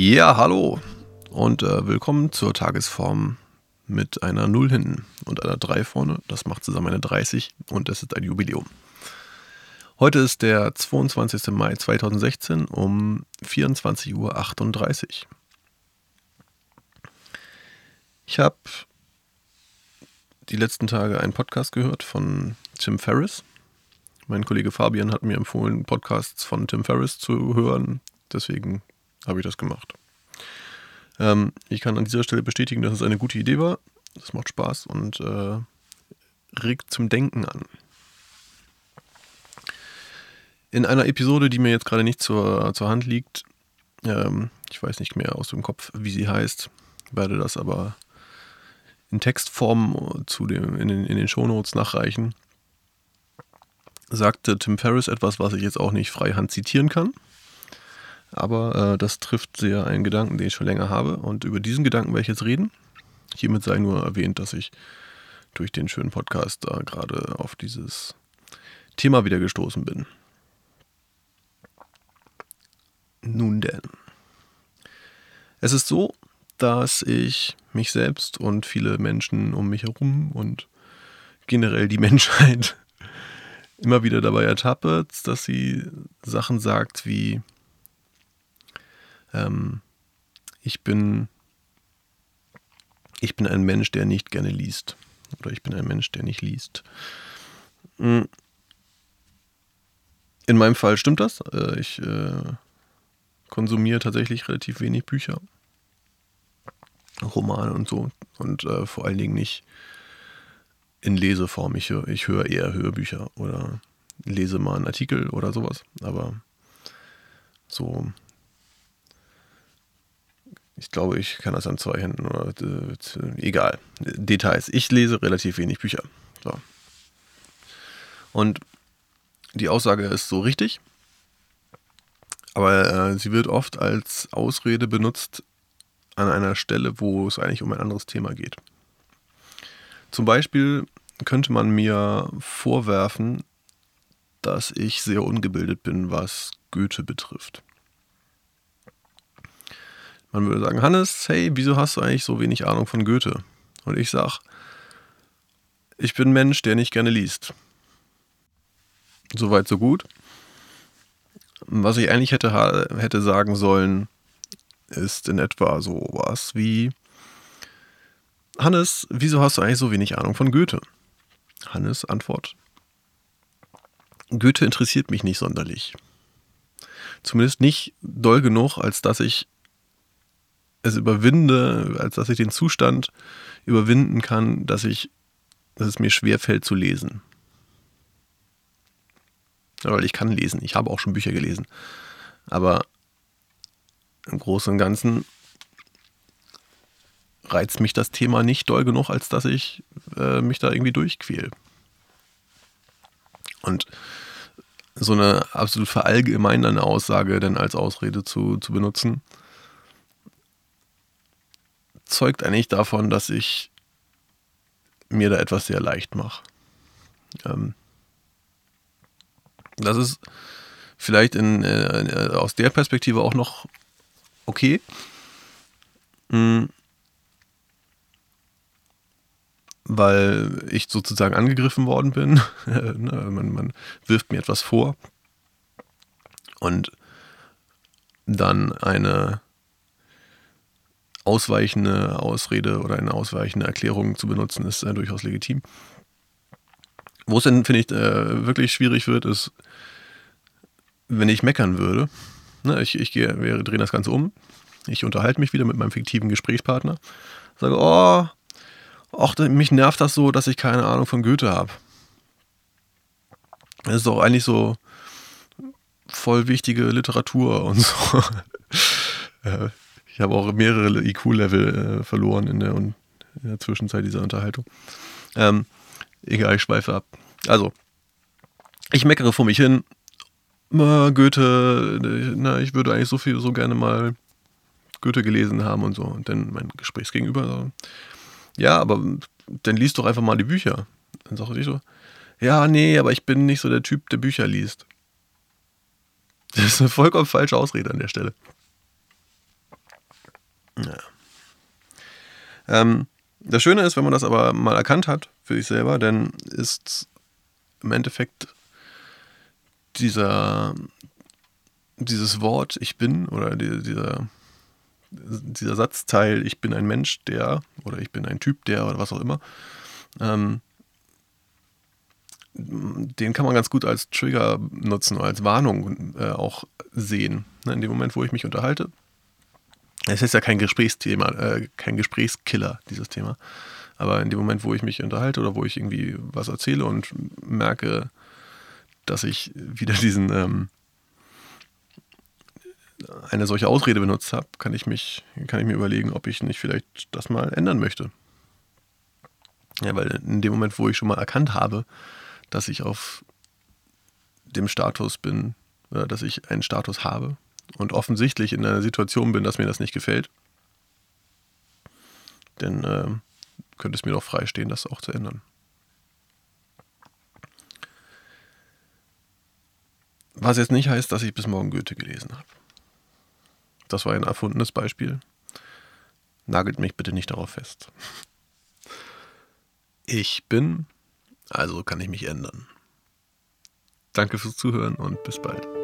Ja, hallo und äh, willkommen zur Tagesform mit einer 0 hinten und einer 3 vorne. Das macht zusammen eine 30 und es ist ein Jubiläum. Heute ist der 22. Mai 2016 um 24.38 Uhr. Ich habe die letzten Tage einen Podcast gehört von Tim Ferriss. Mein Kollege Fabian hat mir empfohlen, Podcasts von Tim Ferriss zu hören. Deswegen habe ich das gemacht. Ähm, ich kann an dieser Stelle bestätigen, dass es eine gute Idee war. Das macht Spaß und äh, regt zum Denken an. In einer Episode, die mir jetzt gerade nicht zur, zur Hand liegt, ähm, ich weiß nicht mehr aus dem Kopf, wie sie heißt, werde das aber in Textform zu dem, in, den, in den Shownotes nachreichen, sagte Tim Ferriss etwas, was ich jetzt auch nicht freihand zitieren kann. Aber äh, das trifft sehr einen Gedanken, den ich schon länger habe. Und über diesen Gedanken werde ich jetzt reden. Hiermit sei nur erwähnt, dass ich durch den schönen Podcast da gerade auf dieses Thema wieder gestoßen bin. Nun denn. Es ist so, dass ich mich selbst und viele Menschen um mich herum und generell die Menschheit immer wieder dabei ertappe, dass sie Sachen sagt wie, ähm, ich bin, ich bin ein Mensch, der nicht gerne liest. Oder ich bin ein Mensch, der nicht liest. Hm. In meinem Fall stimmt das. Äh, ich äh, konsumiere tatsächlich relativ wenig Bücher. Romane und so. Und äh, vor allen Dingen nicht in Leseform. Ich, ich höre eher Hörbücher oder lese mal einen Artikel oder sowas. Aber so ich glaube, ich kann das an zwei Händen oder äh, egal. Details. Ich lese relativ wenig Bücher. So. Und die Aussage ist so richtig, aber äh, sie wird oft als Ausrede benutzt an einer Stelle, wo es eigentlich um ein anderes Thema geht. Zum Beispiel könnte man mir vorwerfen, dass ich sehr ungebildet bin, was Goethe betrifft. Man würde sagen, Hannes, hey, wieso hast du eigentlich so wenig Ahnung von Goethe? Und ich sage, ich bin ein Mensch, der nicht gerne liest. Soweit, so gut. Was ich eigentlich hätte, hätte sagen sollen, ist in etwa so was wie, Hannes, wieso hast du eigentlich so wenig Ahnung von Goethe? Hannes Antwort, Goethe interessiert mich nicht sonderlich. Zumindest nicht doll genug, als dass ich es überwinde, als dass ich den Zustand überwinden kann, dass ich, dass es mir schwerfällt zu lesen. Ja, weil ich kann lesen, ich habe auch schon Bücher gelesen. Aber im Großen und Ganzen reizt mich das Thema nicht doll genug, als dass ich äh, mich da irgendwie durchquäle. Und so eine absolut verallgemeinernde Aussage dann als Ausrede zu, zu benutzen, zeugt eigentlich davon, dass ich mir da etwas sehr leicht mache. Ähm, das ist vielleicht in, äh, aus der Perspektive auch noch okay. Mhm. Weil ich sozusagen angegriffen worden bin. Ne, man, man wirft mir etwas vor. Und dann eine ausweichende Ausrede oder eine ausweichende Erklärung zu benutzen, ist äh, durchaus legitim. Wo es dann, finde ich, äh, wirklich schwierig wird, ist, wenn ich meckern würde. Ne, ich, ich gehe, wir drehen das Ganze um. Ich unterhalte mich wieder mit meinem fiktiven Gesprächspartner. Sage, oh, ach, mich nervt das so, dass ich keine Ahnung von Goethe habe. Das ist doch eigentlich so voll wichtige Literatur und so. Ich habe auch mehrere IQ-Level äh, verloren in der, in der, Zwischenzeit dieser Unterhaltung. Ähm, egal, ich schweife ab. Also, ich meckere vor mich hin. Goethe, na, ich würde eigentlich so viel, so gerne mal Goethe gelesen haben und so. Und dann mein Gesprächsgegenüber so, ja, aber dann liest doch einfach mal die Bücher. Dann sage ich so, ja, nee, aber ich bin nicht so der Typ, der Bücher liest. Das ist eine vollkommen falsche Ausrede an der Stelle. Ja. Ähm, das Schöne ist, wenn man das aber mal erkannt hat für sich selber, dann ist im Endeffekt dieser, dieses Wort ich bin oder die, dieser, dieser Satzteil ich bin ein Mensch, der oder ich bin ein Typ, der oder was auch immer, ähm, den kann man ganz gut als Trigger nutzen als Warnung äh, auch sehen. Ne, in dem Moment, wo ich mich unterhalte. Es ist ja kein Gesprächsthema, äh, kein Gesprächskiller, dieses Thema. Aber in dem Moment, wo ich mich unterhalte oder wo ich irgendwie was erzähle und merke, dass ich wieder diesen ähm, eine solche Ausrede benutzt habe, kann ich mich, kann ich mir überlegen, ob ich nicht vielleicht das mal ändern möchte. Ja, weil in dem Moment, wo ich schon mal erkannt habe, dass ich auf dem Status bin, oder dass ich einen Status habe und offensichtlich in einer Situation bin, dass mir das nicht gefällt, dann äh, könnte es mir doch freistehen, das auch zu ändern. Was jetzt nicht heißt, dass ich bis morgen Goethe gelesen habe. Das war ein erfundenes Beispiel. Nagelt mich bitte nicht darauf fest. Ich bin, also kann ich mich ändern. Danke fürs Zuhören und bis bald.